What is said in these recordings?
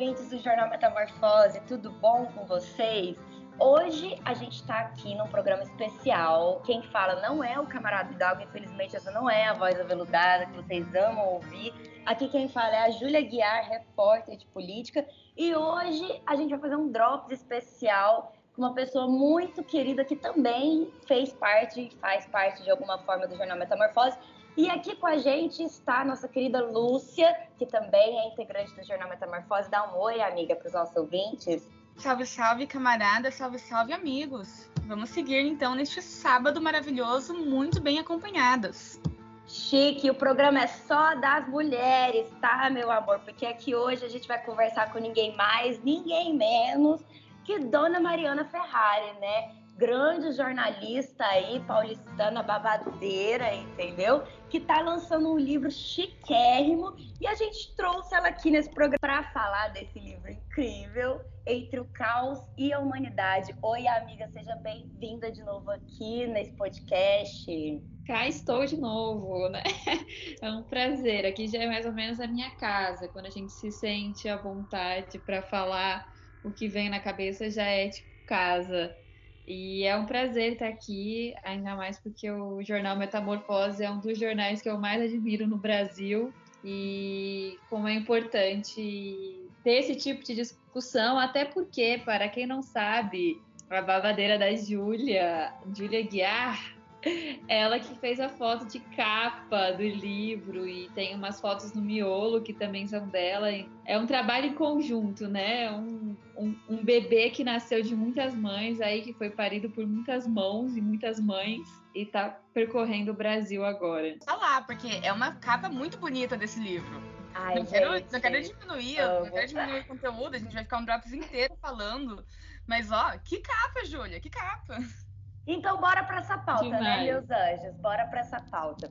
ouvintes do Jornal Metamorfose, tudo bom com vocês? Hoje a gente está aqui num programa especial. Quem fala não é o camarada Hidalgo, infelizmente essa não é a voz aveludada que vocês amam ouvir. Aqui quem fala é a Júlia Guiar, repórter de política. E hoje a gente vai fazer um Drops especial com uma pessoa muito querida que também fez parte, faz parte de alguma forma do Jornal Metamorfose. E aqui com a gente está a nossa querida Lúcia, que também é integrante do Jornal Metamorfose. Dá um oi, amiga, para os nossos ouvintes. Salve, salve, camarada, salve, salve, amigos. Vamos seguir então neste sábado maravilhoso, muito bem acompanhadas. Chique, o programa é só das mulheres, tá, meu amor? Porque aqui hoje a gente vai conversar com ninguém mais, ninguém menos que Dona Mariana Ferrari, né? Grande jornalista aí, paulistana babadeira, entendeu? Que tá lançando um livro chiquérrimo e a gente trouxe ela aqui nesse programa para falar desse livro incrível entre o caos e a humanidade. Oi, amiga, seja bem-vinda de novo aqui nesse podcast. Cá estou de novo, né? É um prazer. Aqui já é mais ou menos a minha casa. Quando a gente se sente à vontade para falar o que vem na cabeça, já é tipo casa. E é um prazer estar aqui, ainda mais porque o jornal Metamorfose é um dos jornais que eu mais admiro no Brasil. E como é importante ter esse tipo de discussão, até porque, para quem não sabe, a babadeira da Júlia, Júlia Guiar, ela que fez a foto de capa do livro e tem umas fotos no miolo que também são dela. É um trabalho em conjunto, né? Um, um, um, bebê que nasceu de muitas mães, aí que foi parido por muitas mãos e muitas mães e tá percorrendo o Brasil agora. Tá lá, porque é uma capa muito bonita desse livro. Ai, não, gente, quero, não quero diminuir, não quero diminuir o conteúdo, a gente vai ficar um drops inteiro falando. Mas ó, que capa, Júlia, que capa. Então bora para essa pauta, né, Demais. meus anjos? Bora para essa pauta.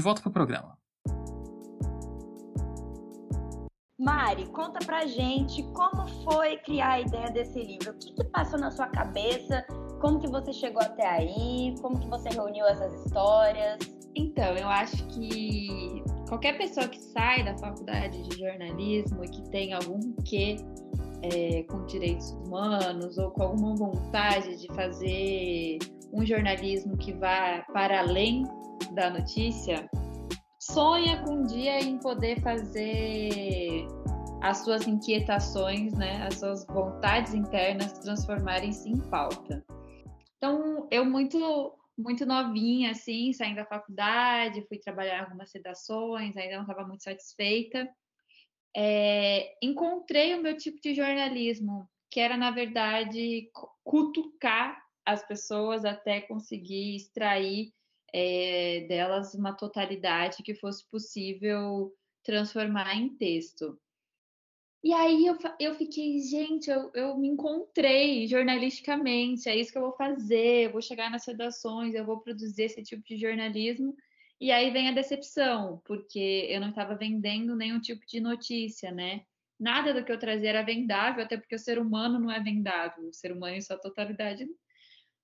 volta pro programa. Mari, conta pra gente como foi criar a ideia desse livro. O que, que passou na sua cabeça? Como que você chegou até aí? Como que você reuniu essas histórias? Então, eu acho que qualquer pessoa que sai da faculdade de jornalismo e que tem algum quê é, com direitos humanos ou com alguma vontade de fazer um jornalismo que vá para além da notícia, sonha com um dia em poder fazer as suas inquietações, né, as suas vontades internas transformarem-se em pauta. Então, eu muito muito novinha, assim, saindo da faculdade, fui trabalhar algumas redações, ainda não estava muito satisfeita. É, encontrei o meu tipo de jornalismo, que era, na verdade, cutucar as pessoas até conseguir extrair é, delas uma totalidade que fosse possível transformar em texto. E aí eu, eu fiquei, gente, eu, eu me encontrei jornalisticamente, é isso que eu vou fazer, eu vou chegar nas redações, eu vou produzir esse tipo de jornalismo. E aí vem a decepção, porque eu não estava vendendo nenhum tipo de notícia, né? Nada do que eu trazia era vendável, até porque o ser humano não é vendável, o ser humano em sua totalidade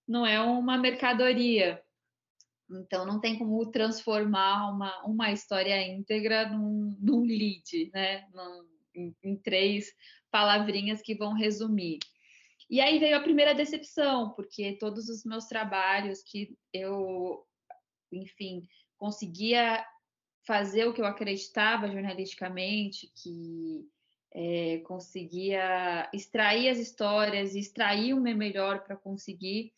não é uma mercadoria. Então não tem como transformar uma, uma história íntegra num, num lead, né? Num, em, em três palavrinhas que vão resumir. E aí veio a primeira decepção, porque todos os meus trabalhos que eu, enfim, conseguia fazer o que eu acreditava jornalisticamente, que é, conseguia extrair as histórias, extrair o meu melhor para conseguir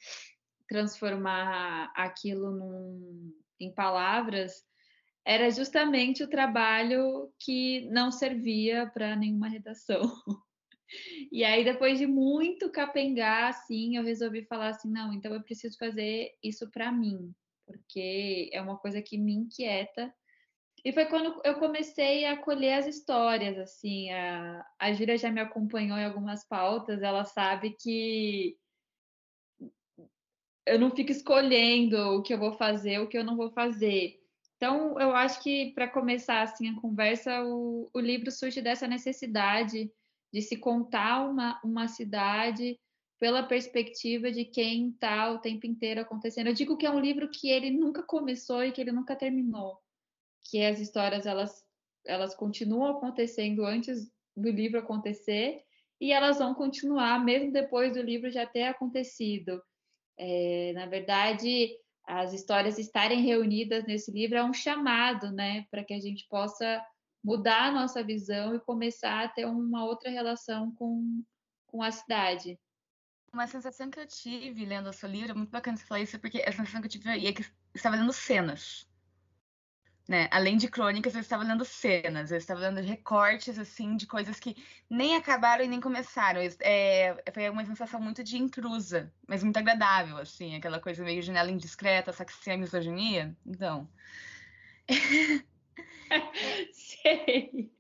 transformar aquilo num, em palavras, era justamente o trabalho que não servia para nenhuma redação. E aí, depois de muito capengar, assim, eu resolvi falar assim: não, então eu preciso fazer isso para mim, porque é uma coisa que me inquieta. E foi quando eu comecei a colher as histórias, assim, a, a Gira já me acompanhou em algumas pautas, ela sabe que eu não fico escolhendo o que eu vou fazer, o que eu não vou fazer. Então, eu acho que para começar assim a conversa, o, o, livro surge dessa necessidade de se contar uma, uma cidade pela perspectiva de quem está o tempo inteiro acontecendo. Eu digo que é um livro que ele nunca começou e que ele nunca terminou, que as histórias elas elas continuam acontecendo antes do livro acontecer e elas vão continuar mesmo depois do livro já ter acontecido. É, na verdade, as histórias estarem reunidas nesse livro é um chamado, né, para que a gente possa mudar a nossa visão e começar a ter uma outra relação com, com a cidade. Uma sensação que eu tive lendo o seu livro, é muito bacana você falar isso, porque a sensação que eu tive é que estava lendo cenas. Né? Além de crônicas, eu estava lendo cenas, eu estava lendo recortes assim de coisas que nem acabaram e nem começaram. É, foi uma sensação muito de intrusa, mas muito agradável, assim, aquela coisa meio janela indiscreta, só que sem a misoginia. Então. Sei.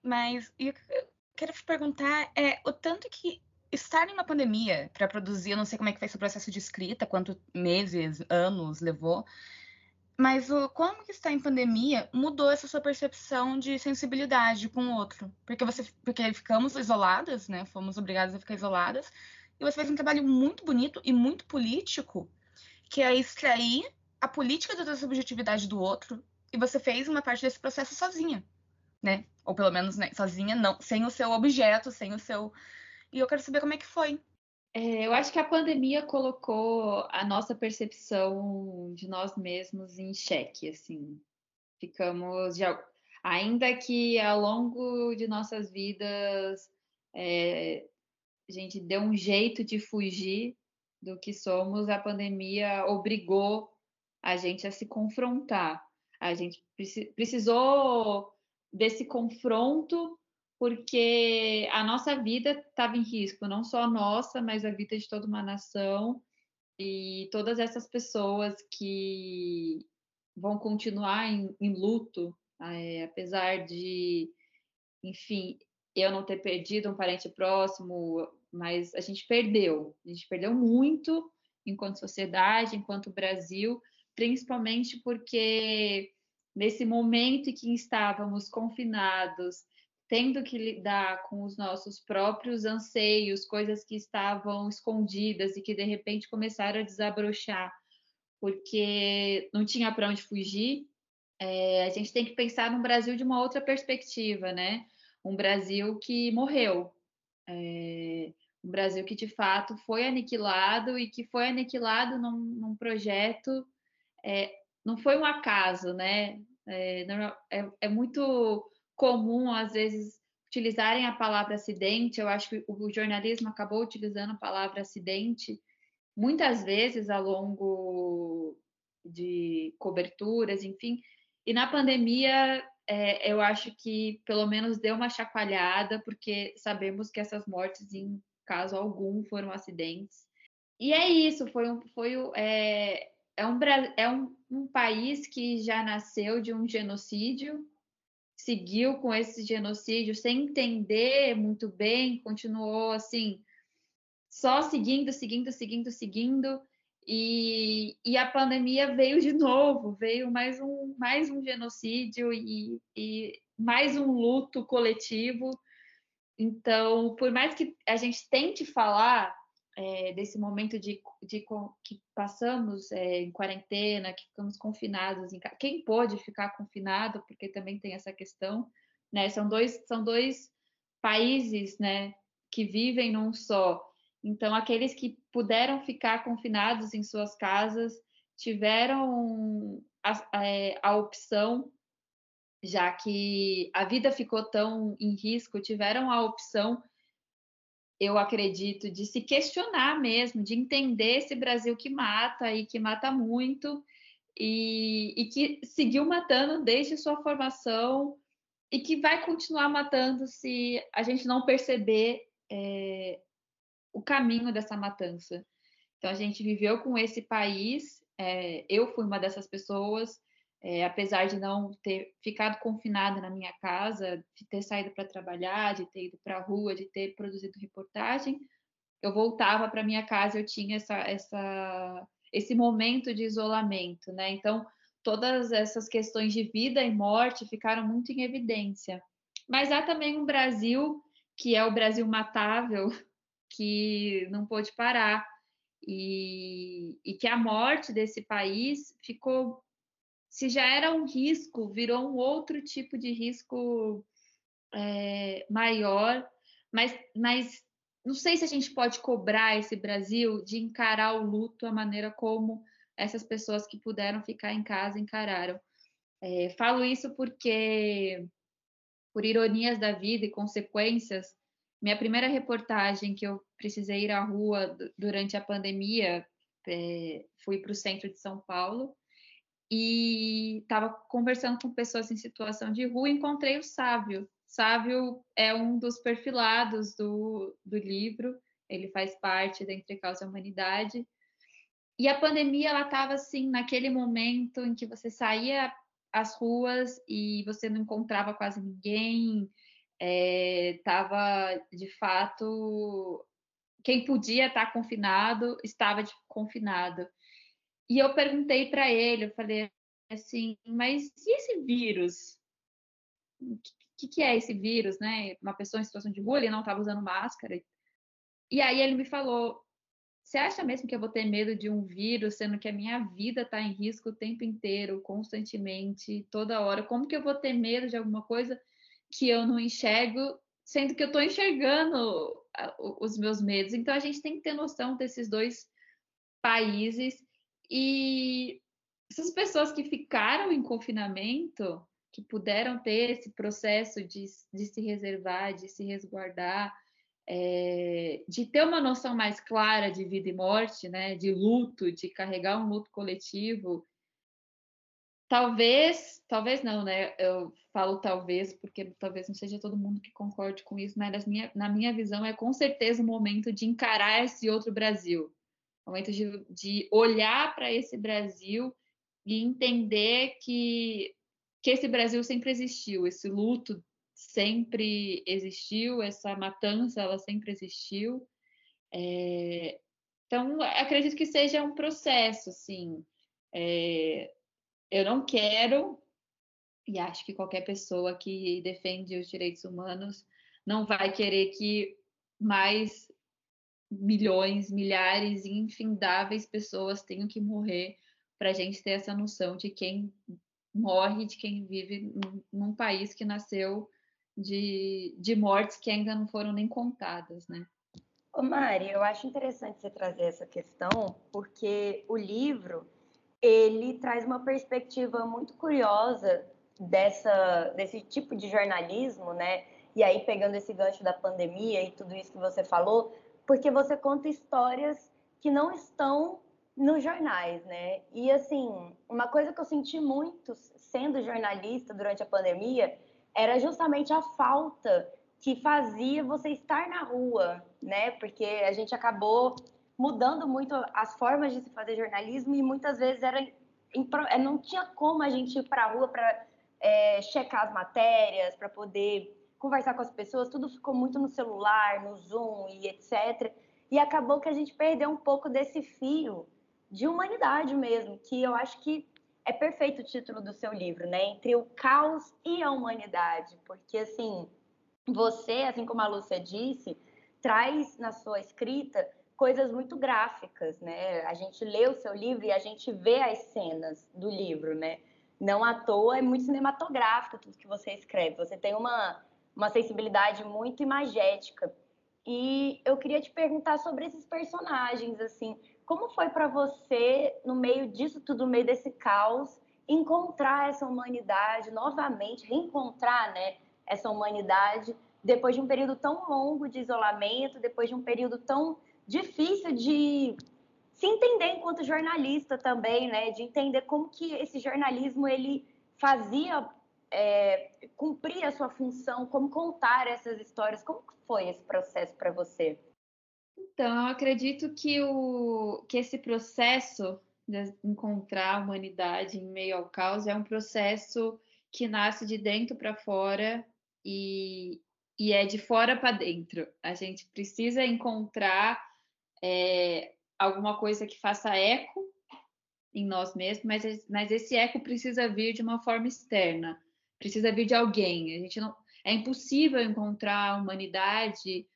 Mas eu quero te perguntar é o tanto que estar em uma pandemia para produzir, eu não sei como é que foi seu processo de escrita, quantos meses, anos levou, mas o como que está em pandemia mudou essa sua percepção de sensibilidade com o outro? Porque você porque ficamos isoladas, né? Fomos obrigadas a ficar isoladas. E você fez um trabalho muito bonito e muito político, que é extrair a política da subjetividade do outro, e você fez uma parte desse processo sozinha, né? Ou pelo menos né, sozinha, não, sem o seu objeto, sem o seu. E eu quero saber como é que foi. É, eu acho que a pandemia colocou a nossa percepção de nós mesmos em xeque, assim. Ficamos, já, ainda que ao longo de nossas vidas é, a gente deu um jeito de fugir do que somos, a pandemia obrigou a gente a se confrontar. A gente precisou desse confronto porque a nossa vida estava em risco, não só a nossa, mas a vida de toda uma nação e todas essas pessoas que vão continuar em, em luto, é, apesar de, enfim, eu não ter perdido um parente próximo, mas a gente perdeu, a gente perdeu muito enquanto sociedade, enquanto Brasil, principalmente porque nesse momento em que estávamos confinados, tendo que lidar com os nossos próprios anseios, coisas que estavam escondidas e que de repente começaram a desabrochar, porque não tinha para onde fugir. É, a gente tem que pensar no Brasil de uma outra perspectiva, né? Um Brasil que morreu, é, um Brasil que de fato foi aniquilado e que foi aniquilado num, num projeto, é, não foi um acaso, né? É, é, é muito comum, às vezes, utilizarem a palavra acidente. Eu acho que o jornalismo acabou utilizando a palavra acidente muitas vezes ao longo de coberturas, enfim. E na pandemia, é, eu acho que pelo menos deu uma chacoalhada, porque sabemos que essas mortes, em caso algum, foram acidentes. E é isso, foi um, foi, é, é, um, é um, um país que já nasceu de um genocídio, seguiu com esse genocídio sem entender muito bem, continuou assim, só seguindo, seguindo, seguindo, seguindo. E, e a pandemia veio de novo, veio mais um, mais um genocídio e, e mais um luto coletivo. Então, por mais que a gente tente falar é, desse momento de, de, que passamos é, em quarentena, que ficamos confinados, em, quem pôde ficar confinado, porque também tem essa questão, né? São dois, são dois países, né, que vivem num só. Então, aqueles que puderam ficar confinados em suas casas tiveram a, a, é, a opção já que a vida ficou tão em risco, tiveram a opção, eu acredito, de se questionar mesmo, de entender esse Brasil que mata e que mata muito, e, e que seguiu matando desde sua formação e que vai continuar matando se a gente não perceber é, o caminho dessa matança. Então, a gente viveu com esse país, é, eu fui uma dessas pessoas, é, apesar de não ter ficado confinada na minha casa, de ter saído para trabalhar, de ter ido para a rua, de ter produzido reportagem, eu voltava para minha casa, eu tinha essa, essa, esse momento de isolamento, né? Então, todas essas questões de vida e morte ficaram muito em evidência. Mas há também um Brasil que é o Brasil matável, que não pôde parar. E, e que a morte desse país ficou se já era um risco, virou um outro tipo de risco é, maior, mas, mas não sei se a gente pode cobrar esse Brasil de encarar o luto a maneira como essas pessoas que puderam ficar em casa encararam. É, falo isso porque, por ironias da vida e consequências, minha primeira reportagem que eu precisei ir à rua durante a pandemia, é, fui para o centro de São Paulo e estava conversando com pessoas em situação de rua encontrei o Sávio. Sávio é um dos perfilados do, do livro, ele faz parte da Entre Causa e Humanidade. E a pandemia, ela estava assim, naquele momento em que você saía às ruas e você não encontrava quase ninguém, estava, é, de fato, quem podia estar confinado, estava de, confinado. E eu perguntei para ele, eu falei assim, mas e esse vírus? O que, que, é esse vírus, né? Uma pessoa em situação de rua, ele não estava usando máscara. E aí ele me falou, você acha mesmo que eu vou ter medo de um vírus, sendo que a minha vida está em risco o tempo inteiro, constantemente, toda hora? Como que eu vou ter medo de alguma coisa que eu não enxergo, sendo que eu estou enxergando os meus medos? Então a gente tem que ter noção desses dois países e essas pessoas que ficaram em confinamento, que puderam ter esse processo de, de se reservar, de se resguardar, é, de ter uma noção mais clara de vida e morte, né, de luto, de carregar um luto coletivo. Talvez, talvez não, né? Eu falo talvez porque talvez não seja todo mundo que concorde com isso, mas minha, na minha visão é com certeza o momento de encarar esse outro Brasil, momento de, de olhar para esse Brasil e entender que, que esse Brasil sempre existiu, esse luto sempre existiu, essa matança ela sempre existiu. É, então, acredito que seja um processo, assim. É, eu não quero, e acho que qualquer pessoa que defende os direitos humanos não vai querer que mais milhões, milhares, infindáveis pessoas tenham que morrer para a gente ter essa noção de quem morre, de quem vive num país que nasceu de, de mortes que ainda não foram nem contadas, né? Ô Mari, eu acho interessante você trazer essa questão, porque o livro ele traz uma perspectiva muito curiosa dessa, desse tipo de jornalismo, né? E aí, pegando esse gancho da pandemia e tudo isso que você falou, porque você conta histórias que não estão nos jornais, né? E assim, uma coisa que eu senti muito sendo jornalista durante a pandemia era justamente a falta que fazia você estar na rua, né? Porque a gente acabou mudando muito as formas de se fazer jornalismo e muitas vezes era é, não tinha como a gente ir para a rua para é, checar as matérias, para poder conversar com as pessoas, tudo ficou muito no celular, no Zoom e etc. E acabou que a gente perdeu um pouco desse fio de humanidade mesmo, que eu acho que é perfeito o título do seu livro, né? Entre o caos e a humanidade, porque assim, você, assim como a Lúcia disse, traz na sua escrita coisas muito gráficas, né? A gente lê o seu livro e a gente vê as cenas do livro, né? Não à toa é muito cinematográfico tudo que você escreve. Você tem uma uma sensibilidade muito imagética. E eu queria te perguntar sobre esses personagens, assim, como foi para você, no meio disso tudo, no meio desse caos, encontrar essa humanidade novamente, reencontrar, né, essa humanidade depois de um período tão longo de isolamento, depois de um período tão difícil de se entender enquanto jornalista também, né, de entender como que esse jornalismo ele fazia é, cumprir a sua função, como contar essas histórias, como foi esse processo para você? Então, eu acredito que, o, que esse processo de encontrar a humanidade em meio ao caos é um processo que nasce de dentro para fora e, e é de fora para dentro. A gente precisa encontrar é, alguma coisa que faça eco em nós mesmos, mas, mas esse eco precisa vir de uma forma externa, precisa vir de alguém. A gente não, é impossível encontrar a humanidade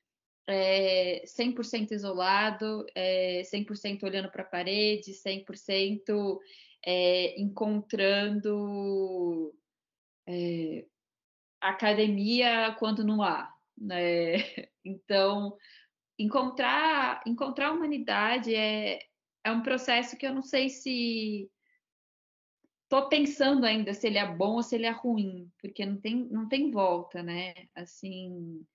é, 100% isolado, é, 100% olhando para a parede, 100% é, encontrando é, academia quando não há. Né? Então, encontrar, encontrar a humanidade é, é um processo que eu não sei se estou pensando ainda se ele é bom ou se ele é ruim, porque não tem, não tem volta, né? Assim,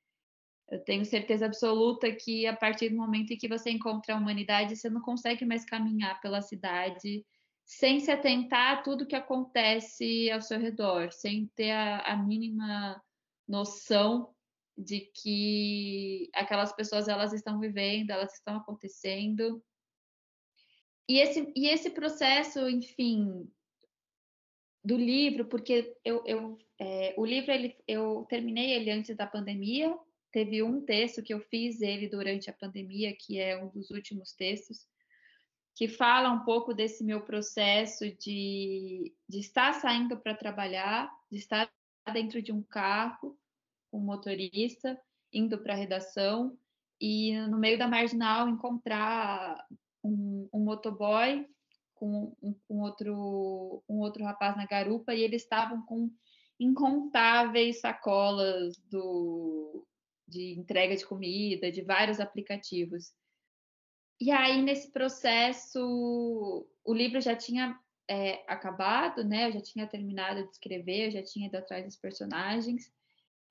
eu tenho certeza absoluta que a partir do momento em que você encontra a humanidade, você não consegue mais caminhar pela cidade sem se atentar a tudo que acontece ao seu redor, sem ter a, a mínima noção de que aquelas pessoas elas estão vivendo, elas estão acontecendo. E esse, e esse processo, enfim, do livro, porque eu, eu é, o livro ele, eu terminei ele antes da pandemia, teve um texto que eu fiz ele durante a pandemia, que é um dos últimos textos, que fala um pouco desse meu processo de, de estar saindo para trabalhar, de estar dentro de um carro um motorista, indo para a redação, e no meio da marginal encontrar um, um motoboy com um, outro, um outro rapaz na garupa, e eles estavam com incontáveis sacolas do, de entrega de comida, de vários aplicativos. E aí, nesse processo, o livro já tinha é, acabado, né? Eu já tinha terminado de escrever, eu já tinha ido atrás dos personagens.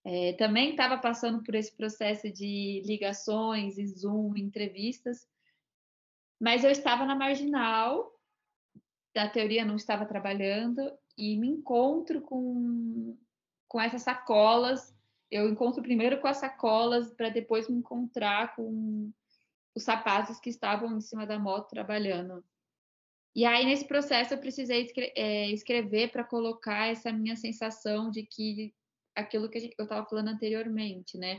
É, também estava passando por esse processo de ligações Zoom, entrevistas, mas eu estava na marginal, da teoria não estava trabalhando, e me encontro com, com essas sacolas. Eu encontro primeiro com as sacolas, para depois me encontrar com os rapazes que estavam em cima da moto trabalhando. E aí, nesse processo, eu precisei é, escrever para colocar essa minha sensação de que aquilo que eu estava falando anteriormente, né?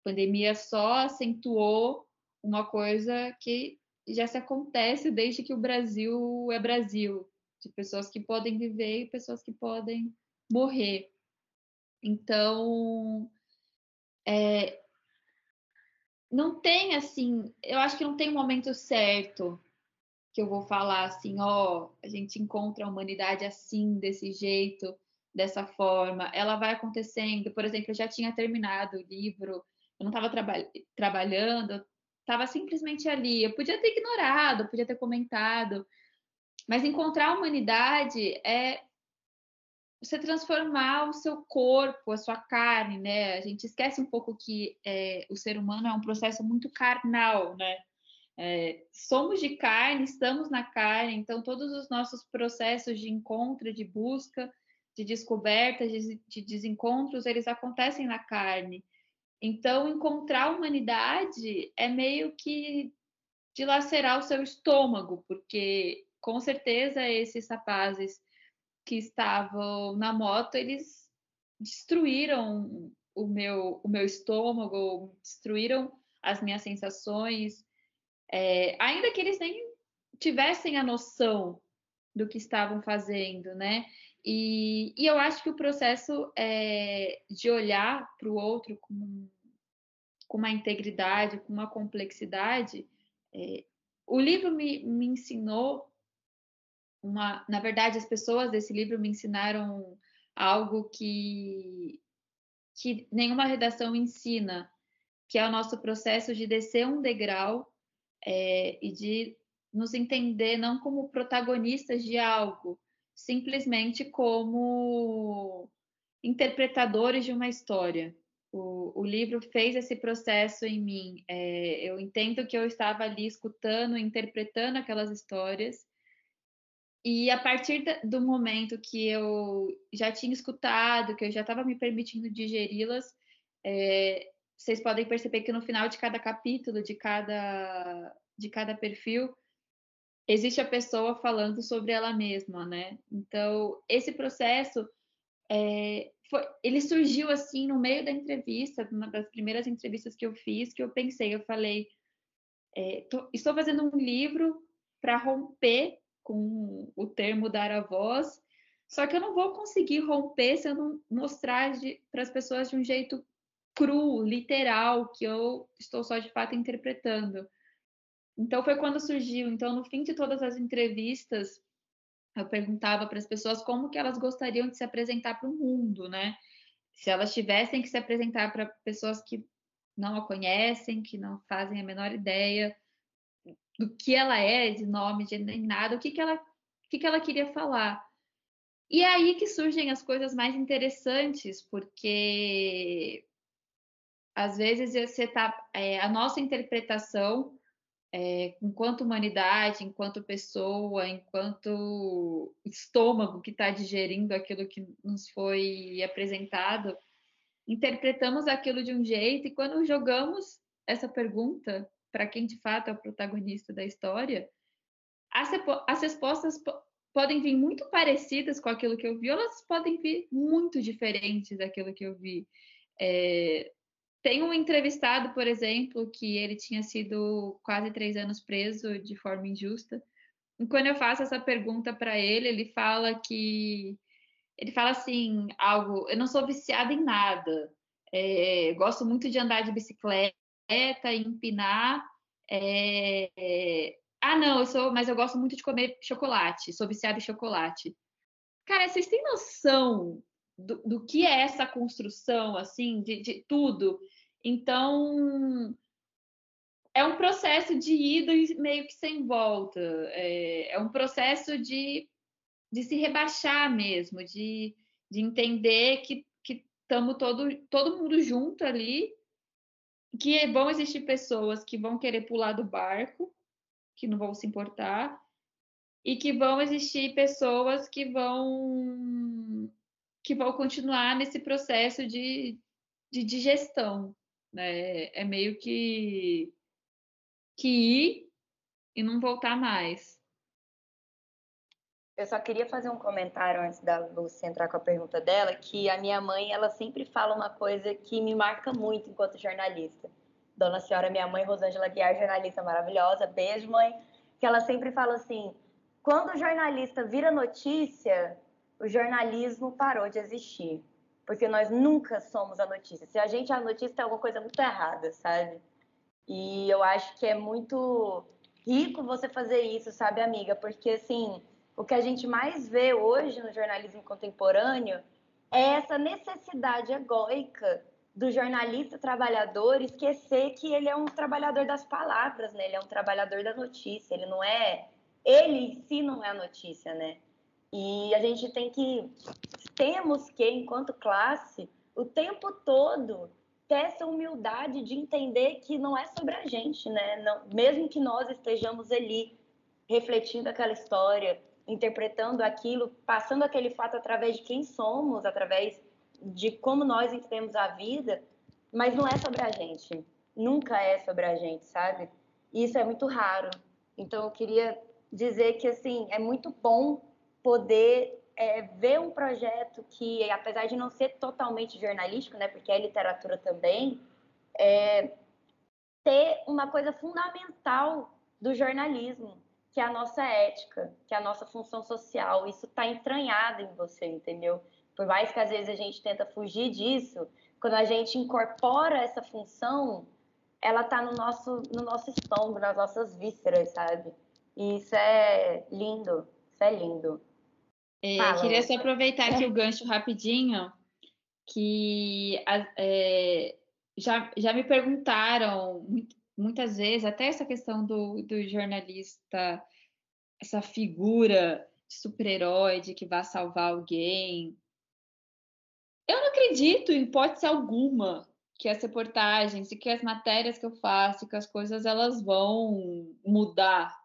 A pandemia só acentuou uma coisa que já se acontece desde que o Brasil é Brasil, de pessoas que podem viver e pessoas que podem morrer. Então, é, não tem assim, eu acho que não tem um momento certo que eu vou falar assim, ó, oh, a gente encontra a humanidade assim, desse jeito dessa forma, ela vai acontecendo. Por exemplo, eu já tinha terminado o livro, eu não estava traba trabalhando, estava simplesmente ali. Eu podia ter ignorado, podia ter comentado, mas encontrar a humanidade é você transformar o seu corpo, a sua carne, né? A gente esquece um pouco que é, o ser humano é um processo muito carnal, né? É, somos de carne, estamos na carne, então todos os nossos processos de encontro, de busca, de descobertas, de, de desencontros, eles acontecem na carne. Então, encontrar a humanidade é meio que dilacerar o seu estômago, porque com certeza esses rapazes que estavam na moto, eles destruíram o meu, o meu estômago, destruíram as minhas sensações, é, ainda que eles nem tivessem a noção do que estavam fazendo, né? E, e eu acho que o processo é, de olhar para o outro com, com uma integridade, com uma complexidade, é, o livro me, me ensinou uma, na verdade, as pessoas desse livro me ensinaram algo que que nenhuma redação ensina, que é o nosso processo de descer um degrau é, e de nos entender não como protagonistas de algo, simplesmente como interpretadores de uma história. O, o livro fez esse processo em mim. É, eu entendo que eu estava ali escutando, interpretando aquelas histórias. E a partir do momento que eu já tinha escutado, que eu já estava me permitindo digeri-las, é, vocês podem perceber que no final de cada capítulo, de cada, de cada perfil, existe a pessoa falando sobre ela mesma, né? Então, esse processo é, foi, ele surgiu assim no meio da entrevista, uma das primeiras entrevistas que eu fiz, que eu pensei, eu falei, é, tô, estou fazendo um livro para romper com o termo dar a voz, só que eu não vou conseguir romper se eu não mostrar para as pessoas de um jeito cru, literal, que eu estou só de fato interpretando. Então foi quando surgiu. Então no fim de todas as entrevistas eu perguntava para as pessoas como que elas gostariam de se apresentar para o mundo, né? Se elas tivessem que se apresentar para pessoas que não a conhecem, que não fazem a menor ideia do que ela é, de nome, de nem nada, o que que ela, o que que ela queria falar. E é aí que surgem as coisas mais interessantes, porque às vezes você tá, é, a nossa interpretação é, enquanto humanidade, enquanto pessoa, enquanto estômago que está digerindo aquilo que nos foi apresentado, interpretamos aquilo de um jeito e quando jogamos essa pergunta para quem de fato é o protagonista da história, as, as respostas podem vir muito parecidas com aquilo que eu vi, ou elas podem vir muito diferentes daquilo que eu vi. É, tem um entrevistado, por exemplo, que ele tinha sido quase três anos preso de forma injusta. E quando eu faço essa pergunta para ele, ele fala que ele fala assim algo. Eu não sou viciada em nada. É, gosto muito de andar de bicicleta e empinar. É, ah, não, eu sou, mas eu gosto muito de comer chocolate. Sou viciada em chocolate. Cara, vocês têm noção do, do que é essa construção, assim, de, de tudo. Então, é um processo de ida meio que sem volta. É, é um processo de, de se rebaixar mesmo, de, de entender que estamos todo, todo mundo junto ali, que vão existir pessoas que vão querer pular do barco, que não vão se importar, e que vão existir pessoas que vão que vão continuar nesse processo de, de digestão. Né? É meio que, que ir e não voltar mais. Eu só queria fazer um comentário antes da Lúcia entrar com a pergunta dela, que a minha mãe, ela sempre fala uma coisa que me marca muito enquanto jornalista. Dona Senhora, minha mãe, Rosângela Guiar, jornalista maravilhosa, beijo, mãe, que ela sempre fala assim, quando o jornalista vira notícia, o jornalismo parou de existir. Porque nós nunca somos a notícia. Se a gente é a notícia, tem alguma coisa muito errada, sabe? E eu acho que é muito rico você fazer isso, sabe, amiga? Porque, assim, o que a gente mais vê hoje no jornalismo contemporâneo é essa necessidade egóica do jornalista trabalhador esquecer que ele é um trabalhador das palavras, né? Ele é um trabalhador da notícia, ele não é... Ele em si não é a notícia, né? E a gente tem que, temos que, enquanto classe, o tempo todo ter essa humildade de entender que não é sobre a gente, né? Não, mesmo que nós estejamos ali refletindo aquela história, interpretando aquilo, passando aquele fato através de quem somos, através de como nós entendemos a vida, mas não é sobre a gente. Nunca é sobre a gente, sabe? E isso é muito raro. Então eu queria dizer que assim, é muito bom poder é, ver um projeto que, apesar de não ser totalmente jornalístico, né, porque é literatura também, é, ter uma coisa fundamental do jornalismo, que é a nossa ética, que é a nossa função social. Isso está entranhado em você, entendeu? Por mais que às vezes a gente tenta fugir disso, quando a gente incorpora essa função, ela está no nosso, no nosso estômago, nas nossas vísceras, sabe? E isso é lindo, isso é lindo. É, queria só aproveitar aqui o gancho rapidinho, que é, já, já me perguntaram muitas vezes, até essa questão do, do jornalista, essa figura de super-herói, de que vai salvar alguém. Eu não acredito, em hipótese alguma, que as reportagens e que as matérias que eu faço, que as coisas elas vão mudar.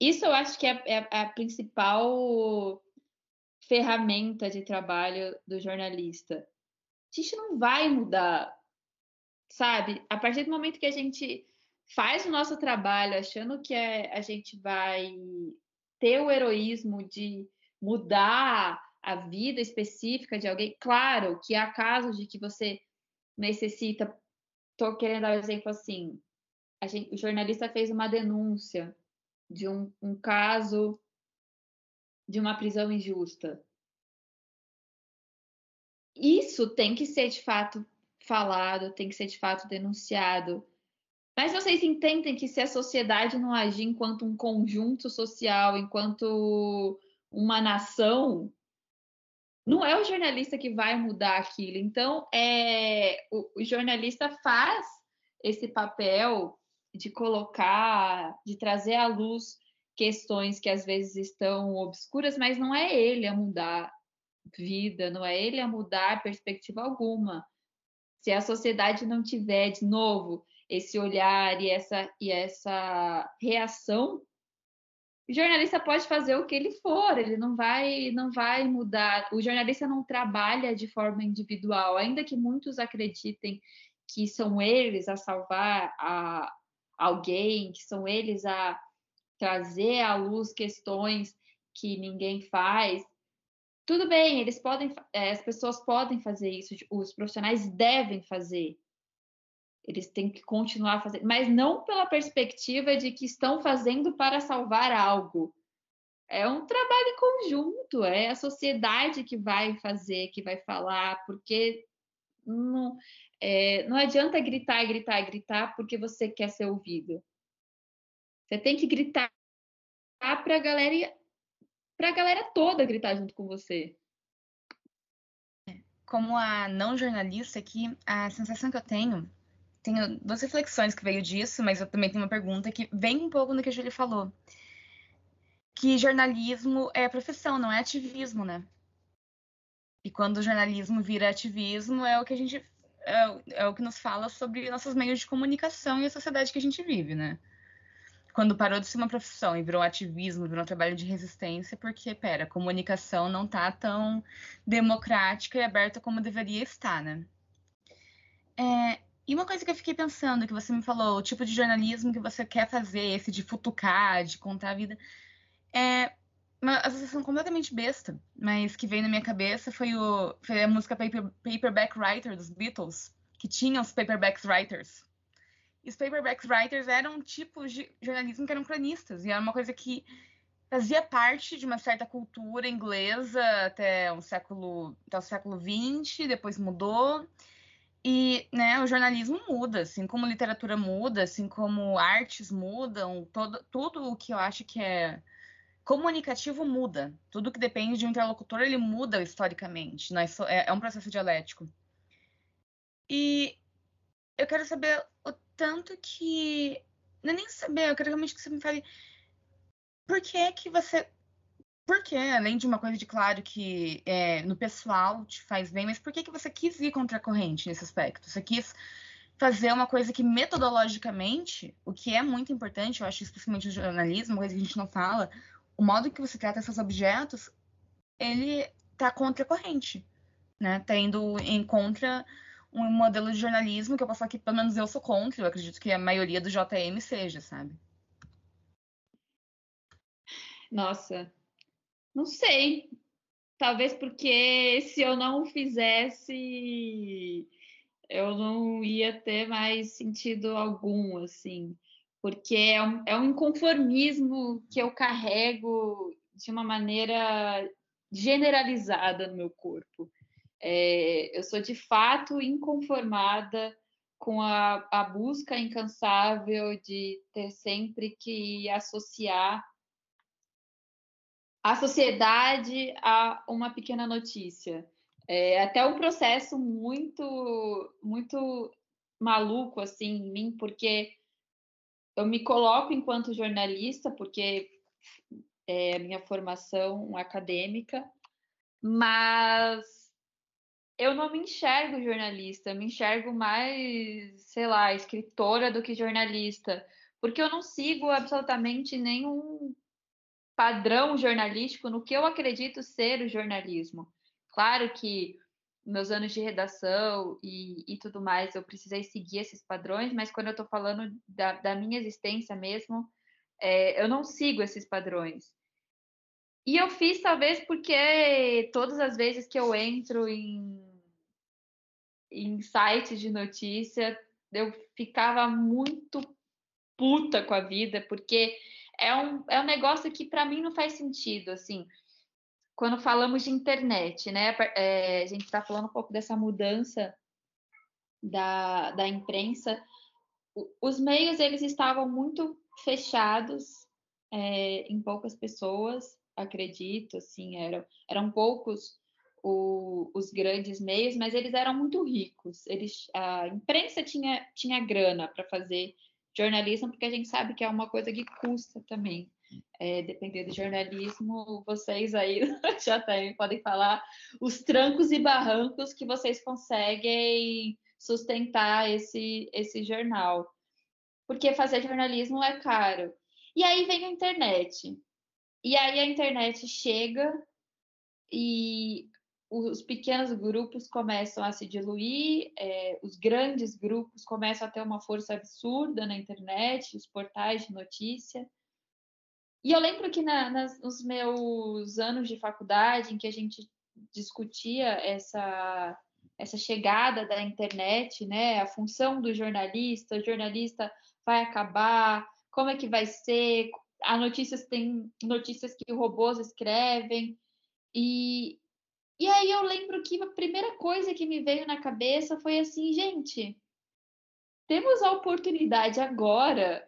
Isso eu acho que é, é, é a principal ferramenta de trabalho do jornalista. A gente não vai mudar, sabe? A partir do momento que a gente faz o nosso trabalho achando que é, a gente vai ter o heroísmo de mudar a vida específica de alguém, claro que há casos de que você necessita. Estou querendo dar um exemplo assim. Gente, o jornalista fez uma denúncia de um, um caso de uma prisão injusta. Isso tem que ser de fato falado, tem que ser de fato denunciado. Mas vocês entendem que se a sociedade não agir enquanto um conjunto social, enquanto uma nação, não é o jornalista que vai mudar aquilo. Então, é, o, o jornalista faz esse papel de colocar, de trazer à luz questões que às vezes estão obscuras, mas não é ele a mudar vida, não é ele a mudar perspectiva alguma. Se a sociedade não tiver de novo esse olhar e essa e essa reação o jornalista pode fazer o que ele for, ele não vai, não vai mudar. O jornalista não trabalha de forma individual, ainda que muitos acreditem que são eles a salvar a alguém, que são eles a trazer à luz questões que ninguém faz. Tudo bem, eles podem, eh, as pessoas podem fazer isso, os profissionais devem fazer. Eles têm que continuar fazendo, mas não pela perspectiva de que estão fazendo para salvar algo. É um trabalho em conjunto, é a sociedade que vai fazer, que vai falar, porque não, é, não adianta gritar, gritar, gritar porque você quer ser ouvido. Você tem que gritar para a galera, galera toda gritar junto com você. Como a não jornalista aqui, a sensação que eu tenho tenho duas reflexões que veio disso, mas eu também tenho uma pergunta que vem um pouco no que a Julie falou. Que jornalismo é profissão, não é ativismo, né? E quando o jornalismo vira ativismo, é o que a gente. É, é o que nos fala sobre nossos meios de comunicação e a sociedade que a gente vive, né? Quando parou de ser uma profissão e virou ativismo, virou um trabalho de resistência, porque, pera, a comunicação não tá tão democrática e aberta como deveria estar, né? É, e uma coisa que eu fiquei pensando, que você me falou, o tipo de jornalismo que você quer fazer, esse de futucar, de contar a vida, é uma associação completamente besta, mas que veio na minha cabeça foi, o, foi a música Paper, Paperback Writer dos Beatles, que tinha os Paperback Writers. E os Paperback Writers eram um tipo de jornalismo que eram cronistas, e era uma coisa que fazia parte de uma certa cultura inglesa até o século, até o século XX, depois mudou. E né, o jornalismo muda, assim como literatura muda, assim como artes mudam, todo, tudo o que eu acho que é comunicativo muda. Tudo que depende de um interlocutor, ele muda historicamente. É, é um processo dialético. E eu quero saber o tanto que. Não é nem saber, eu quero realmente que você me fale. Por que que você porque, além de uma coisa de claro que é, no pessoal te faz bem, mas por que, que você quis ir contra a corrente nesse aspecto? Você quis fazer uma coisa que metodologicamente, o que é muito importante, eu acho especialmente no jornalismo, coisa que a gente não fala, o modo que você trata esses objetos, ele tá contra a corrente, né? Tá indo em contra um modelo de jornalismo que eu posso falar que pelo menos eu sou contra, eu acredito que a maioria do JM seja, sabe? Nossa, não sei. Talvez porque se eu não fizesse, eu não ia ter mais sentido algum, assim. Porque é um, é um inconformismo que eu carrego de uma maneira generalizada no meu corpo. É, eu sou de fato inconformada com a, a busca incansável de ter sempre que associar a sociedade a uma pequena notícia. É até um processo muito, muito maluco assim em mim, porque eu me coloco enquanto jornalista, porque é, a minha formação acadêmica, mas eu não me enxergo jornalista, me enxergo mais, sei lá, escritora do que jornalista, porque eu não sigo absolutamente nenhum padrão jornalístico no que eu acredito ser o jornalismo. Claro que meus anos de redação e, e tudo mais, eu precisei seguir esses padrões, mas quando eu estou falando da, da, minha existência mesmo, é, eu não sigo esses padrões. E eu fiz talvez porque todas as vezes que eu entro em, em sites de notícia, eu ficava muito puta com a vida, porque é um, é um negócio que para mim não faz sentido, assim. Quando falamos de internet, né? É, a gente está falando um pouco dessa mudança da, da imprensa. Os meios eles estavam muito fechados é, em poucas pessoas, acredito, assim, eram, eram poucos o, os grandes meios, mas eles eram muito ricos. Eles, a imprensa tinha, tinha grana para fazer jornalismo, porque a gente sabe que é uma coisa que custa também. É, depender do jornalismo, vocês aí já também podem falar os trancos e barrancos que vocês conseguem sustentar esse, esse jornal. Porque fazer jornalismo é caro. E aí vem a internet. E aí a internet chega e os pequenos grupos começam a se diluir, é, os grandes grupos começam a ter uma força absurda na internet, os portais de notícia. E eu lembro que na, nas, nos meus anos de faculdade, em que a gente discutia essa, essa chegada da internet, né, a função do jornalista, o jornalista vai acabar, como é que vai ser, há notícias tem notícias que robôs escrevem, e, e aí eu lembro que a primeira coisa que me veio na cabeça foi assim, gente, temos a oportunidade agora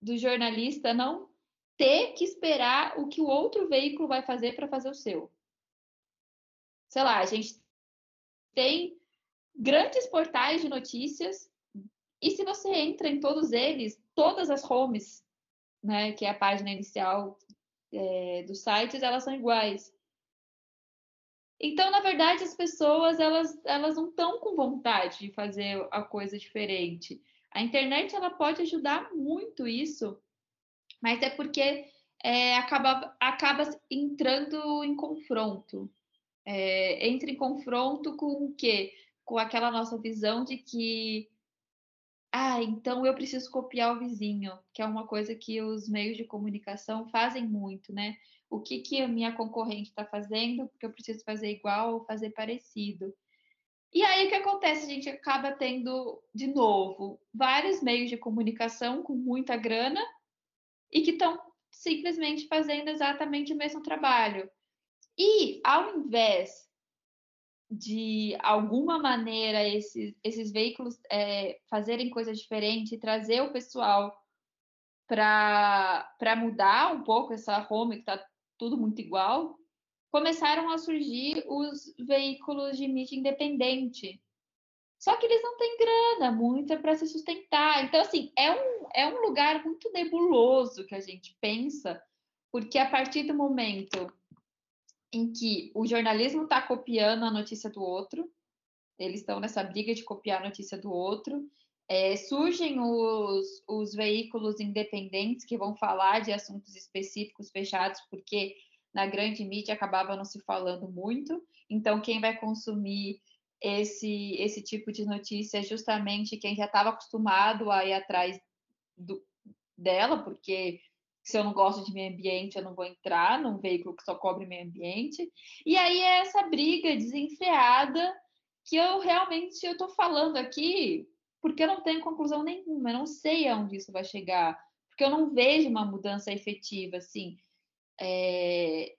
do jornalista não ter que esperar o que o outro veículo vai fazer para fazer o seu. Sei lá, a gente tem grandes portais de notícias e se você entra em todos eles, todas as homes, né, que é a página inicial é, dos sites, elas são iguais. Então, na verdade, as pessoas elas, elas não estão com vontade de fazer a coisa diferente. A internet ela pode ajudar muito isso, mas é porque é, acaba, acaba entrando em confronto. É, entra em confronto com o quê? Com aquela nossa visão de que ah, então eu preciso copiar o vizinho, que é uma coisa que os meios de comunicação fazem muito, né? o que, que a minha concorrente está fazendo, porque eu preciso fazer igual ou fazer parecido. E aí o que acontece? A gente acaba tendo, de novo, vários meios de comunicação com muita grana e que estão simplesmente fazendo exatamente o mesmo trabalho. E ao invés de alguma maneira esses, esses veículos é, fazerem coisas diferentes e trazer o pessoal para mudar um pouco essa home que está tudo muito igual, começaram a surgir os veículos de mídia independente. Só que eles não têm grana muita para se sustentar. Então, assim, é um, é um lugar muito nebuloso que a gente pensa, porque a partir do momento em que o jornalismo está copiando a notícia do outro, eles estão nessa briga de copiar a notícia do outro, é, surgem os, os veículos independentes que vão falar de assuntos específicos fechados, porque na grande mídia acabava não se falando muito. Então, quem vai consumir esse, esse tipo de notícia é justamente quem já estava acostumado a ir atrás do, dela, porque se eu não gosto de meio ambiente, eu não vou entrar num veículo que só cobre meio ambiente. E aí é essa briga desenfreada que eu realmente eu estou falando aqui porque eu não tenho conclusão nenhuma, eu não sei aonde isso vai chegar, porque eu não vejo uma mudança efetiva, assim. É...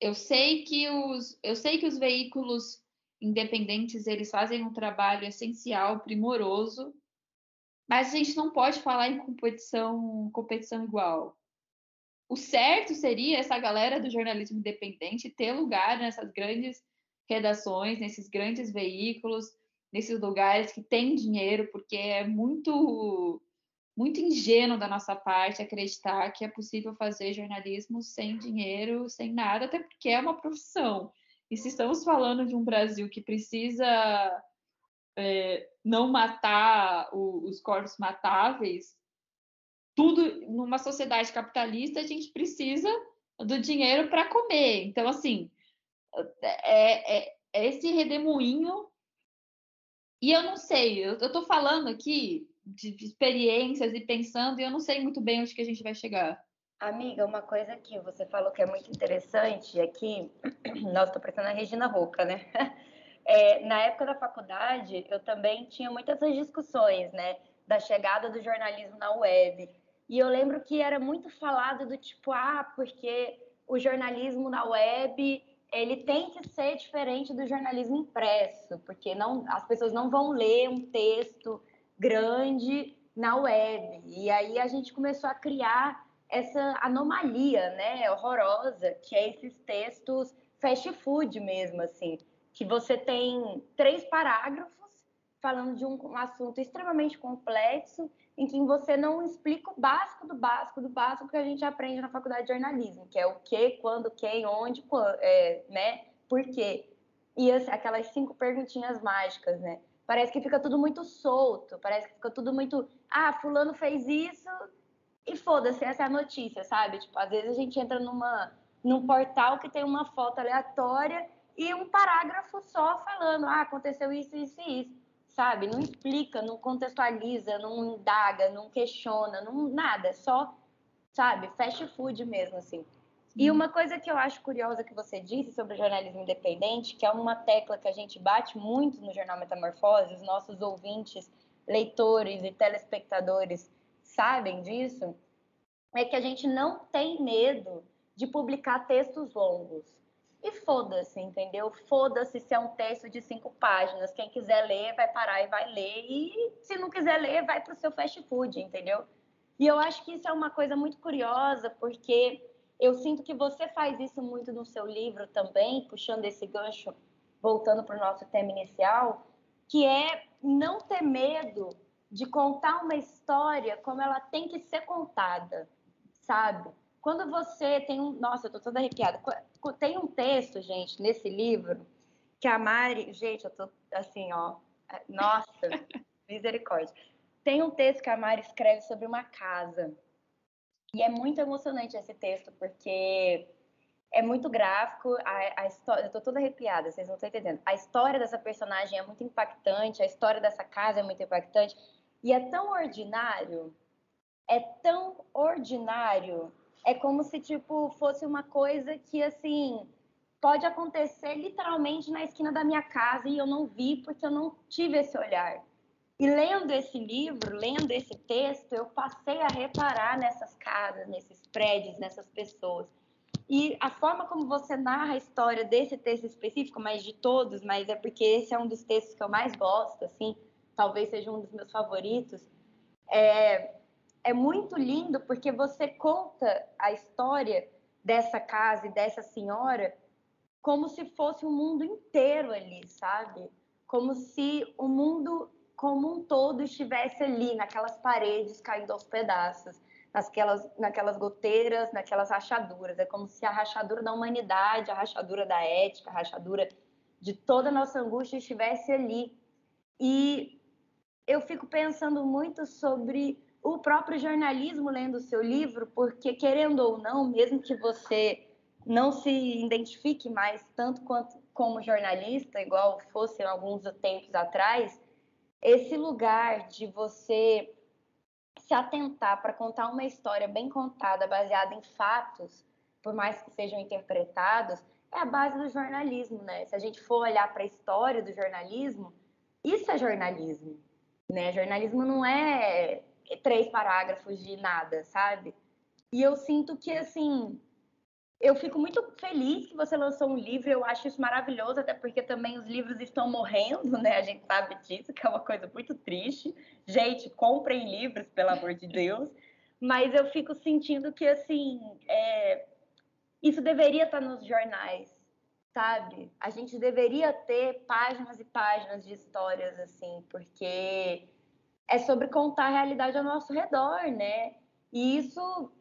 Eu sei que os, eu sei que os veículos independentes eles fazem um trabalho essencial, primoroso, mas a gente não pode falar em competição, competição igual. O certo seria essa galera do jornalismo independente ter lugar nessas grandes redações, nesses grandes veículos, nesses lugares que tem dinheiro, porque é muito muito ingênuo da nossa parte acreditar que é possível fazer jornalismo sem dinheiro, sem nada, até porque é uma profissão. E se estamos falando de um Brasil que precisa é, não matar o, os corpos matáveis, tudo numa sociedade capitalista a gente precisa do dinheiro para comer. Então, assim, é, é, é, esse redemoinho. E eu não sei, eu estou falando aqui de, de, experiências e pensando, e eu não sei muito bem onde que a gente vai chegar. Amiga, uma coisa que você falou que é muito interessante é que, nossa, estou parecendo a Regina Roca, né? É, na época da faculdade, eu também tinha muitas discussões, né? Da chegada do jornalismo na web. E eu lembro que era muito falado do tipo, ah, porque o jornalismo na web ele tem que ser diferente do jornalismo impresso, porque não, as pessoas não vão ler um texto grande na web. E aí a gente começou a criar essa anomalia, né, horrorosa, que é esses textos fast food mesmo, assim, que você tem três parágrafos falando de um, assunto extremamente complexo em que você não explica o básico do básico do básico que a gente aprende na faculdade de jornalismo, que é o que, quando, quem, onde, quando, é, né, por quê. E assim, aquelas cinco perguntinhas mágicas, né? Parece que fica tudo muito solto, parece que fica tudo muito, ah, fulano fez isso e foda-se, essa é a notícia, sabe? Tipo, às vezes a gente entra numa num portal que tem uma foto aleatória e um parágrafo só falando, ah, aconteceu isso, isso e isso sabe? Não explica, não contextualiza, não indaga, não questiona, não nada, é só, sabe, fast food mesmo, assim. E uma coisa que eu acho curiosa que você disse sobre o jornalismo independente, que é uma tecla que a gente bate muito no Jornal Metamorfose, os nossos ouvintes, leitores e telespectadores sabem disso, é que a gente não tem medo de publicar textos longos. E foda-se, entendeu? Foda-se se é um texto de cinco páginas. Quem quiser ler, vai parar e vai ler. E se não quiser ler, vai para o seu fast food, entendeu? E eu acho que isso é uma coisa muito curiosa, porque eu sinto que você faz isso muito no seu livro também, puxando esse gancho, voltando para o nosso tema inicial, que é não ter medo de contar uma história como ela tem que ser contada, sabe? Quando você tem um. Nossa, eu tô toda arrepiada. Tem um texto, gente, nesse livro, que a Mari. Gente, eu tô assim, ó. É, nossa, misericórdia. Tem um texto que a Mari escreve sobre uma casa. E é muito emocionante esse texto, porque é muito gráfico, a, a, história, eu tô toda arrepiada, vocês não estão entendendo. A história dessa personagem é muito impactante, a história dessa casa é muito impactante, e é tão ordinário, é tão ordinário é como se, tipo, fosse uma coisa que, assim, pode acontecer literalmente na esquina da minha casa e eu não vi porque eu não tive esse olhar. E lendo esse livro, lendo esse texto, eu passei a reparar nessas casas, nesses prédios, nessas pessoas. E a forma como você narra a história desse texto específico, mas de todos, mas é porque esse é um dos textos que eu mais gosto, assim, talvez seja um dos meus favoritos, é, é muito lindo porque você conta a história dessa casa e dessa senhora como se fosse o mundo inteiro ali, sabe? Como se o mundo como um todo estivesse ali, naquelas paredes caindo aos pedaços, naquelas, naquelas goteiras, naquelas rachaduras. É como se a rachadura da humanidade, a rachadura da ética, a rachadura de toda a nossa angústia estivesse ali. E eu fico pensando muito sobre o próprio jornalismo lendo o seu livro, porque querendo ou não, mesmo que você não se identifique mais tanto quanto como jornalista, igual fosse alguns tempos atrás, esse lugar de você se atentar para contar uma história bem contada, baseada em fatos, por mais que sejam interpretados, é a base do jornalismo, né? Se a gente for olhar para a história do jornalismo, isso é jornalismo, né? Jornalismo não é três parágrafos de nada, sabe? E eu sinto que, assim, eu fico muito feliz que você lançou um livro, eu acho isso maravilhoso, até porque também os livros estão morrendo, né? A gente sabe disso, que é uma coisa muito triste. Gente, comprem livros, pelo amor de Deus. Mas eu fico sentindo que, assim, é... isso deveria estar nos jornais, sabe? A gente deveria ter páginas e páginas de histórias, assim, porque é sobre contar a realidade ao nosso redor, né? E isso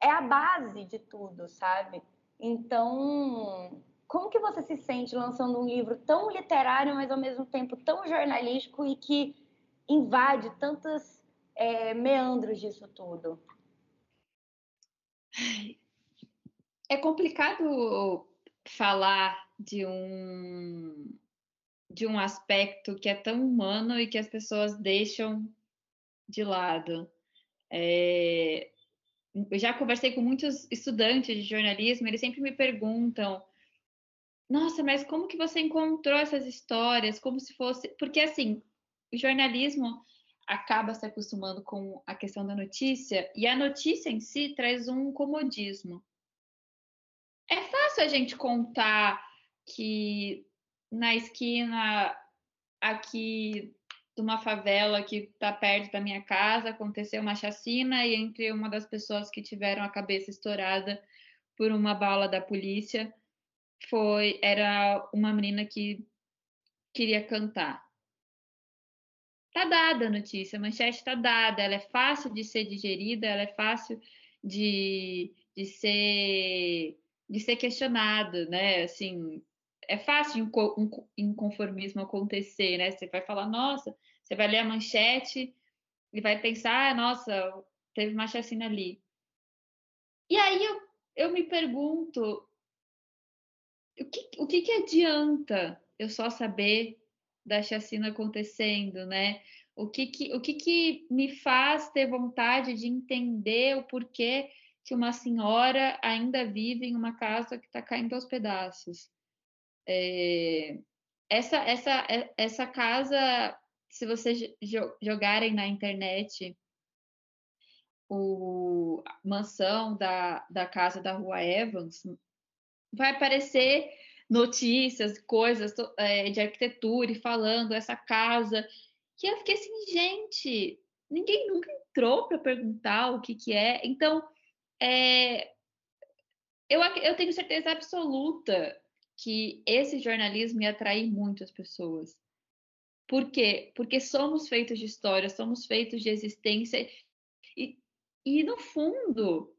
é a base de tudo, sabe? Então, como que você se sente lançando um livro tão literário, mas ao mesmo tempo tão jornalístico e que invade tantos é, meandros disso tudo? É complicado falar de um de um aspecto que é tão humano e que as pessoas deixam de lado. É, eu já conversei com muitos estudantes de jornalismo, eles sempre me perguntam: "Nossa, mas como que você encontrou essas histórias? Como se fosse, porque assim, o jornalismo acaba se acostumando com a questão da notícia e a notícia em si traz um comodismo. Fácil a gente contar que na esquina aqui de uma favela que está perto da minha casa aconteceu uma chacina e entre uma das pessoas que tiveram a cabeça estourada por uma bala da polícia foi era uma menina que queria cantar. Tá dada a notícia, a manchete está dada, ela é fácil de ser digerida, ela é fácil de, de ser de ser questionada, né? Assim, é fácil um inconformismo acontecer, né? Você vai falar, nossa, você vai ler a manchete e vai pensar, ah, nossa, teve uma chacina ali. E aí eu, eu me pergunto, o que, o que, que adianta eu só saber da chacina acontecendo, né? O que que, o que que me faz ter vontade de entender o porquê que uma senhora ainda vive em uma casa que está caindo aos pedaços? É, essa, essa, é, essa casa, se vocês jogarem na internet o mansão da, da casa da Rua Evans, vai aparecer notícias, coisas é, de arquitetura e falando essa casa. Que eu fiquei assim, gente, ninguém nunca entrou para perguntar o que, que é. Então, é, eu, eu tenho certeza absoluta que esse jornalismo ia atrair muitas pessoas. Por quê? Porque somos feitos de história, somos feitos de existência. E, e no fundo,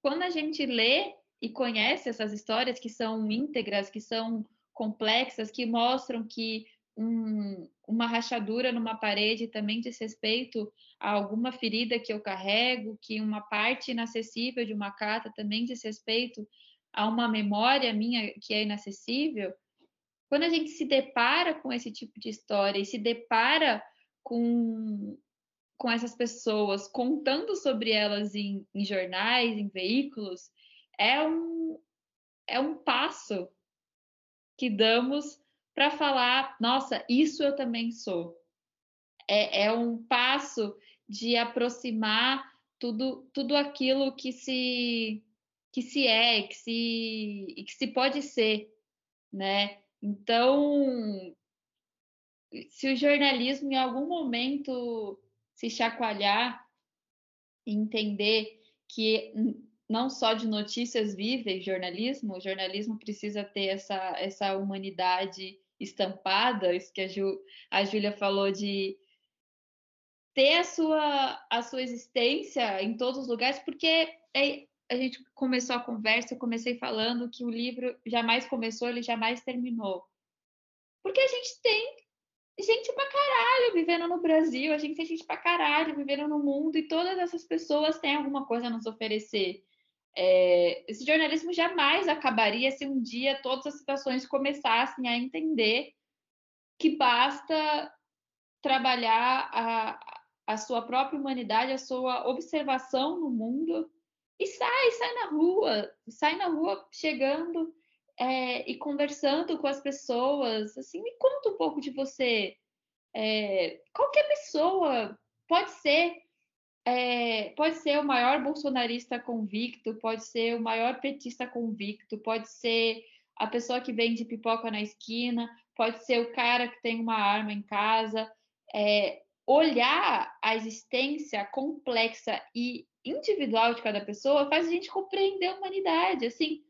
quando a gente lê e conhece essas histórias que são íntegras, que são complexas, que mostram que um, uma rachadura numa parede também diz respeito a alguma ferida que eu carrego, que uma parte inacessível de uma carta também diz respeito a uma memória minha que é inacessível. Quando a gente se depara com esse tipo de história e se depara com, com essas pessoas contando sobre elas em, em jornais, em veículos, é um, é um passo que damos para falar, nossa, isso eu também sou. É, é um passo de aproximar tudo, tudo aquilo que se que se é, que se que se pode ser, né? Então, se o jornalismo em algum momento se chacoalhar e entender que não só de notícias vive jornalismo, o jornalismo precisa ter essa, essa humanidade estampada, isso que a, Ju, a Júlia falou de ter a sua, a sua existência em todos os lugares, porque é, a gente começou a conversa, eu comecei falando que o livro jamais começou, ele jamais terminou. Porque a gente tem gente pra caralho vivendo no Brasil, a gente tem gente pra caralho vivendo no mundo, e todas essas pessoas têm alguma coisa a nos oferecer. É, esse jornalismo jamais acabaria se um dia todas as situações começassem a entender que basta trabalhar a, a sua própria humanidade, a sua observação no mundo e sai, sai na rua, sai na rua chegando é, e conversando com as pessoas. Assim, me conta um pouco de você. É, qualquer pessoa pode ser é, pode ser o maior bolsonarista convicto, pode ser o maior petista convicto, pode ser a pessoa que vende pipoca na esquina, pode ser o cara que tem uma arma em casa. É, olhar a existência complexa e individual de cada pessoa faz a gente compreender a humanidade. Assim,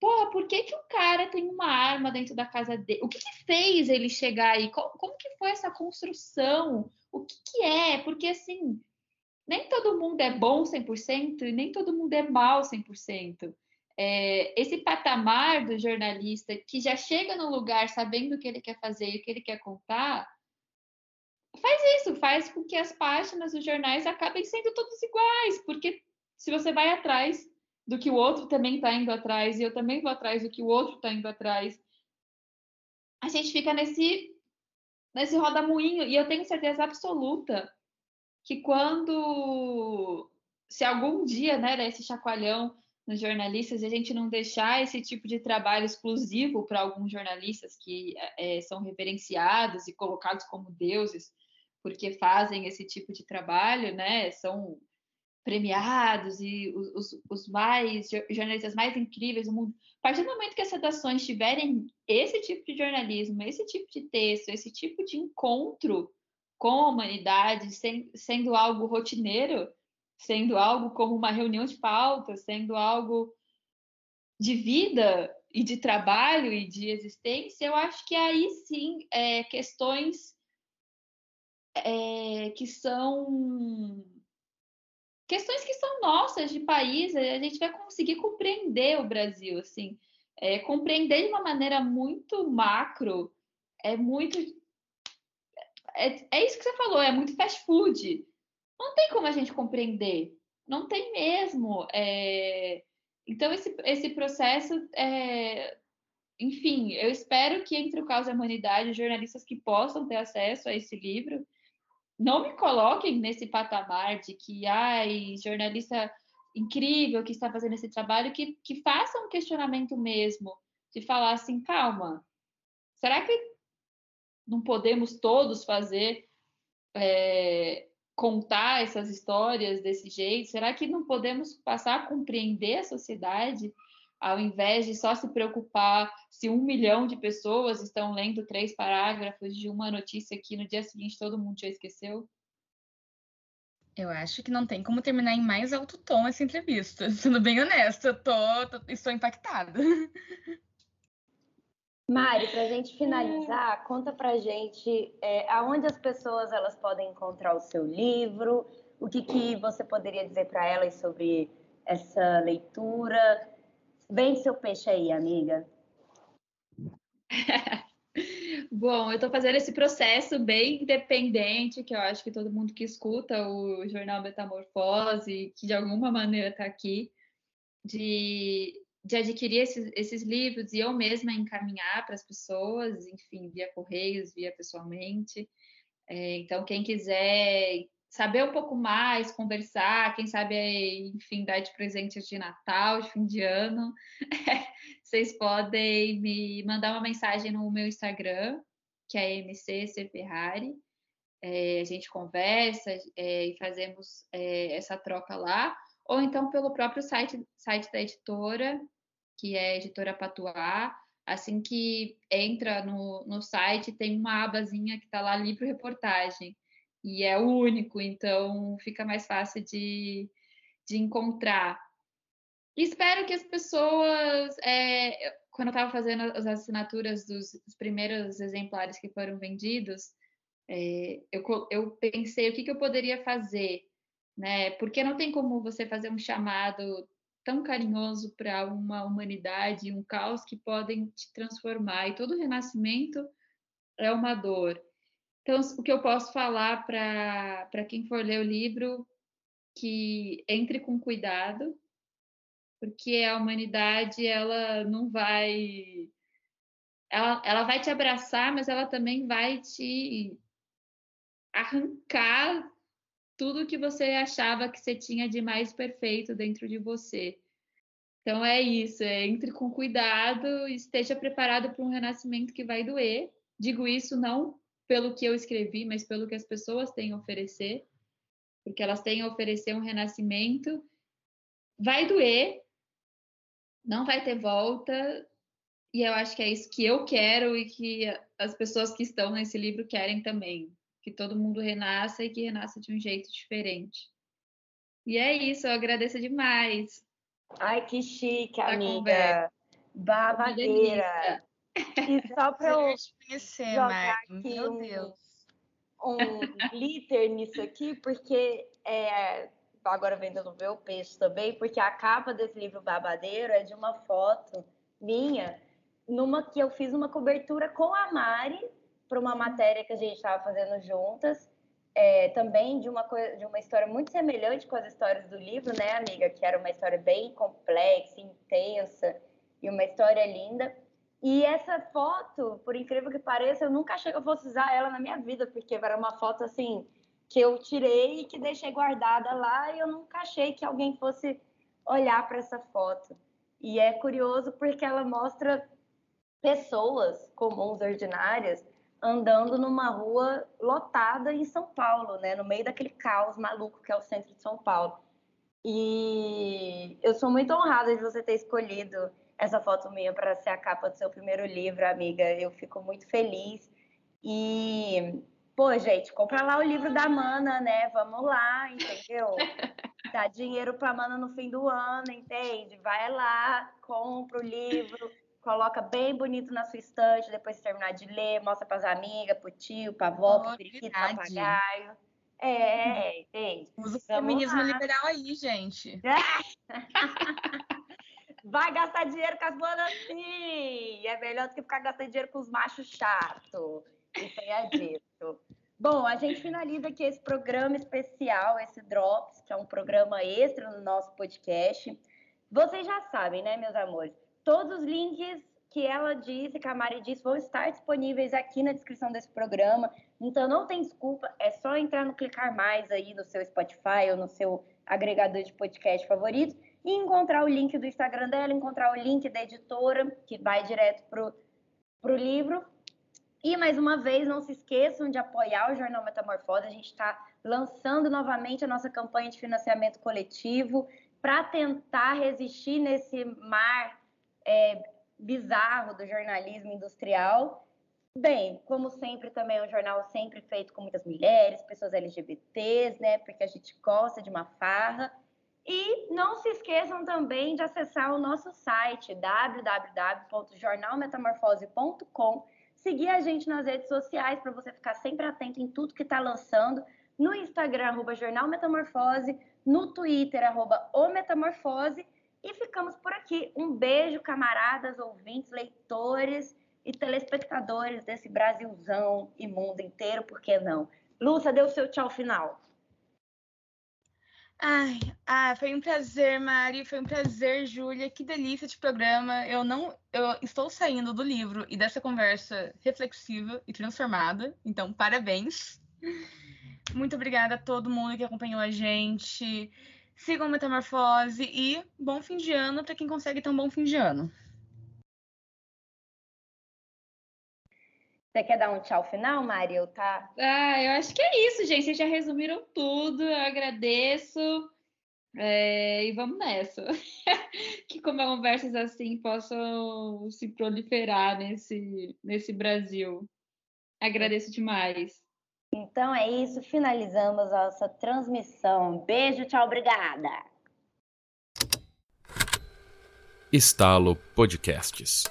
Porra, por que, que o cara tem uma arma dentro da casa dele? O que, que fez ele chegar aí? Como, como, que foi essa construção? O que, que é? Porque, assim, nem todo mundo é bom 100% e nem todo mundo é mal 100%. É, esse patamar do jornalista que já chega no lugar sabendo o que ele quer fazer e o que ele quer contar, faz isso, faz com que as páginas dos jornais acabem sendo todas iguais, porque se você vai atrás do que o outro também está indo atrás e eu também vou atrás do que o outro está indo atrás, a gente fica nesse nesse roda-moinho e eu tenho certeza absoluta que quando se algum dia, né, desse chacoalhão nos jornalistas, a gente não deixar esse tipo de trabalho exclusivo para alguns jornalistas que é, são reverenciados e colocados como deuses porque fazem esse tipo de trabalho, né? São premiados e os, os mais jornalistas mais incríveis do mundo. A partir do momento que essas ações tiverem esse tipo de jornalismo, esse tipo de texto, esse tipo de encontro com a humanidade, sendo algo rotineiro, sendo algo como uma reunião de pauta, sendo algo de vida e de trabalho e de existência, eu acho que aí sim é, questões é, que são questões que são nossas de país, a gente vai conseguir compreender o Brasil, assim, é, compreender de uma maneira muito macro, é muito é, é, isso que você falou, é muito fast food. Não tem como a gente compreender, não tem mesmo. É... Então, esse, esse processo, é... enfim, eu espero que entre o caos e a humanidade, jornalistas que possam ter acesso a esse livro, não me coloquem nesse patamar de que, ai, jornalista incrível que está fazendo esse trabalho, que, que faça um questionamento mesmo, de falar assim, calma, será que não podemos todos fazer, é, contar essas histórias desse jeito? Será que não podemos passar a compreender a sociedade ao invés de só se preocupar se um milhão de pessoas estão lendo três parágrafos de uma notícia que no dia seguinte todo mundo já esqueceu? Eu acho que não tem como terminar em mais alto tom essa entrevista. Sendo bem honesta, eu tô, tô, estou impactada. Mari, para a gente finalizar, conta para gente é, aonde as pessoas elas podem encontrar o seu livro, o que, que você poderia dizer para elas sobre essa leitura. Vende seu peixe aí, amiga. Bom, eu estou fazendo esse processo bem independente, que eu acho que todo mundo que escuta o jornal Metamorfose, que de alguma maneira está aqui, de de adquirir esses, esses livros e eu mesma encaminhar para as pessoas, enfim, via correios, via pessoalmente. É, então, quem quiser saber um pouco mais, conversar, quem sabe, enfim, dar de presentes de Natal, de fim de ano, vocês podem me mandar uma mensagem no meu Instagram, que é MCC Ferrari. É, a gente conversa é, e fazemos é, essa troca lá, ou então pelo próprio site, site da editora, que é editora Patuá. Assim que entra no, no site, tem uma abazinha que está lá livro reportagem. E é o único, então fica mais fácil de, de encontrar. espero que as pessoas, é, quando eu estava fazendo as assinaturas dos, dos, primeiros exemplares que foram vendidos, é, eu, eu, pensei o que, que eu poderia fazer, né? Porque não tem como você fazer um chamado tão carinhoso para uma humanidade, um caos que podem te transformar. E todo renascimento é uma dor. Então, o que eu posso falar para quem for ler o livro, que entre com cuidado, porque a humanidade ela não vai ela, ela vai te abraçar, mas ela também vai te arrancar tudo que você achava que você tinha de mais perfeito dentro de você. Então é isso, é, entre com cuidado, esteja preparado para um renascimento que vai doer. Digo isso não pelo que eu escrevi, mas pelo que as pessoas têm a oferecer, porque elas têm a oferecer um renascimento. Vai doer, não vai ter volta, e eu acho que é isso que eu quero e que as pessoas que estão nesse livro querem também que todo mundo renasça e que renasça de um jeito diferente. E é isso, eu agradeço demais. Ai, que chique, amiga. Babadeira. E só para eu conhecer, jogar Mari. aqui Meu um, Deus. um glitter nisso aqui, porque é, agora vendendo o peixe também, porque a capa desse livro Babadeiro é de uma foto minha, numa que eu fiz uma cobertura com a Mari para uma matéria que a gente estava fazendo juntas. É, também de uma, coisa, de uma história muito semelhante com as histórias do livro, né, amiga? Que era uma história bem complexa, intensa e uma história linda. E essa foto, por incrível que pareça, eu nunca achei que eu fosse usar ela na minha vida, porque era uma foto assim que eu tirei e que deixei guardada lá e eu nunca achei que alguém fosse olhar para essa foto. E é curioso porque ela mostra pessoas comuns, ordinárias, andando numa rua lotada em São Paulo, né? No meio daquele caos maluco que é o centro de São Paulo. E eu sou muito honrada de você ter escolhido essa foto minha para ser a capa do seu primeiro livro, amiga. Eu fico muito feliz. E, pô, gente, compra lá o livro da Mana, né? Vamos lá, entendeu? Dá dinheiro para Mana no fim do ano, entende? Vai lá, compra o livro coloca bem bonito na sua estante, depois de terminar de ler, mostra para as amigas, pro tio, pra avó, pro periquito, papagaio. É, entende? Usa o feminismo liberal aí, gente. Vai gastar dinheiro com as bonas sim! É melhor do que ficar gastando dinheiro com os machos chatos. Isso aí é dito. Bom, a gente finaliza aqui esse programa especial, esse Drops, que é um programa extra no nosso podcast. Vocês já sabem, né, meus amores? Todos os links que ela disse, que a Mari disse, vão estar disponíveis aqui na descrição desse programa. Então não tem desculpa, é só entrar no Clicar Mais aí no seu Spotify ou no seu agregador de podcast favorito e encontrar o link do Instagram dela, encontrar o link da editora, que vai direto pro, pro livro. E mais uma vez, não se esqueçam de apoiar o Jornal Metamorfose. A gente está lançando novamente a nossa campanha de financiamento coletivo para tentar resistir nesse mar é, bizarro do jornalismo industrial. Bem, como sempre, também é um jornal sempre feito com muitas mulheres, pessoas LGBTs, né? Porque a gente gosta de uma farra. E não se esqueçam também de acessar o nosso site www.jornalmetamorfose.com, seguir a gente nas redes sociais para você ficar sempre atento em tudo que está lançando, no Instagram, arroba Jornal Metamorfose, no Twitter, arroba O Metamorfose, e ficamos por aqui. Um beijo, camaradas, ouvintes, leitores e telespectadores desse Brasilzão e mundo inteiro, por que não? Lúcia, o seu tchau final. Ai, ah, foi um prazer, Mari, foi um prazer, Júlia. Que delícia de programa. Eu não, eu estou saindo do livro e dessa conversa reflexiva e transformada. Então, parabéns. Muito obrigada a todo mundo que acompanhou a gente. Sigam Metamorfose e bom fim de ano para quem consegue ter um bom fim de ano. Você quer dar um tchau final, Mari? tá? Ah, eu acho que é isso, gente. Vocês já resumiram tudo. Eu agradeço. É, e vamos nessa. que conversas assim possam se proliferar nesse, nesse Brasil. Agradeço demais. Então é isso, finalizamos nossa transmissão. Beijo, tchau, obrigada. Estalo Podcasts.